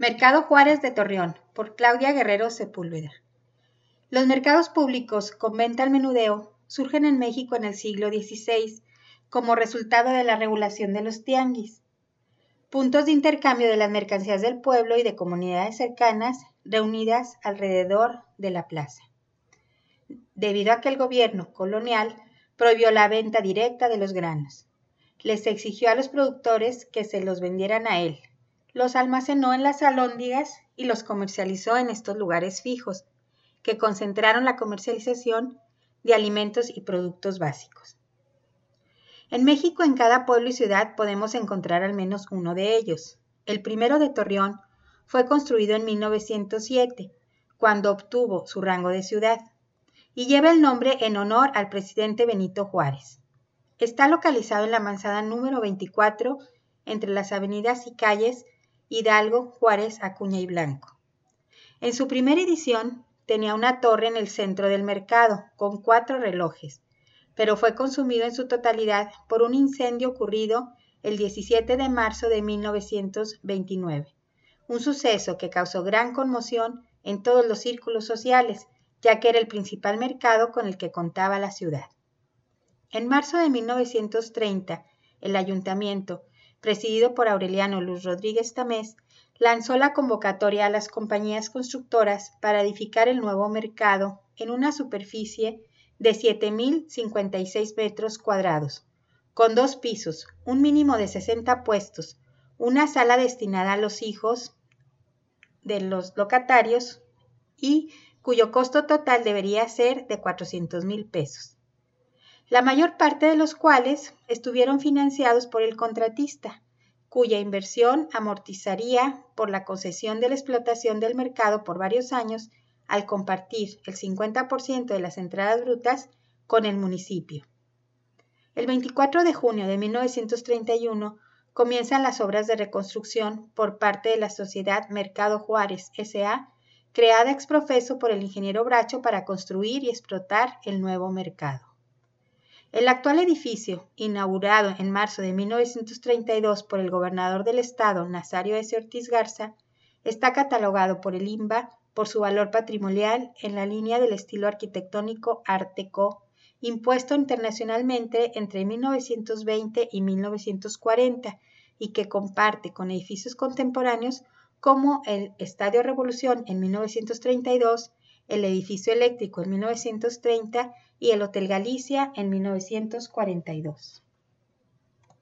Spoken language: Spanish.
Mercado Juárez de Torreón, por Claudia Guerrero Sepúlveda. Los mercados públicos con venta al menudeo surgen en México en el siglo XVI como resultado de la regulación de los tianguis, puntos de intercambio de las mercancías del pueblo y de comunidades cercanas reunidas alrededor de la plaza. Debido a que el gobierno colonial prohibió la venta directa de los granos, les exigió a los productores que se los vendieran a él, los almacenó en las alóndigas y los comercializó en estos lugares fijos, que concentraron la comercialización de alimentos y productos básicos. En México, en cada pueblo y ciudad podemos encontrar al menos uno de ellos. El primero de Torreón fue construido en 1907, cuando obtuvo su rango de ciudad, y lleva el nombre en honor al presidente Benito Juárez. Está localizado en la manzana número 24, entre las avenidas y calles Hidalgo, Juárez, Acuña y Blanco. En su primera edición tenía una torre en el centro del mercado, con cuatro relojes, pero fue consumido en su totalidad por un incendio ocurrido el 17 de marzo de 1929, un suceso que causó gran conmoción en todos los círculos sociales, ya que era el principal mercado con el que contaba la ciudad. En marzo de 1930, el ayuntamiento, presidido por Aureliano Luz Rodríguez Tamés, lanzó la convocatoria a las compañías constructoras para edificar el nuevo mercado en una superficie de 7.056 metros cuadrados, con dos pisos, un mínimo de 60 puestos, una sala destinada a los hijos de los locatarios y cuyo costo total debería ser de 400 mil pesos la mayor parte de los cuales estuvieron financiados por el contratista, cuya inversión amortizaría por la concesión de la explotación del mercado por varios años al compartir el 50% de las entradas brutas con el municipio. El 24 de junio de 1931 comienzan las obras de reconstrucción por parte de la sociedad Mercado Juárez S.A., creada exprofeso por el ingeniero Bracho para construir y explotar el nuevo mercado. El actual edificio, inaugurado en marzo de 1932 por el gobernador del estado, Nazario S. Ortiz Garza, está catalogado por el INBA por su valor patrimonial en la línea del estilo arquitectónico Art Deco, impuesto internacionalmente entre 1920 y 1940 y que comparte con edificios contemporáneos como el Estadio Revolución en 1932, el edificio eléctrico en 1930 y el Hotel Galicia en 1942.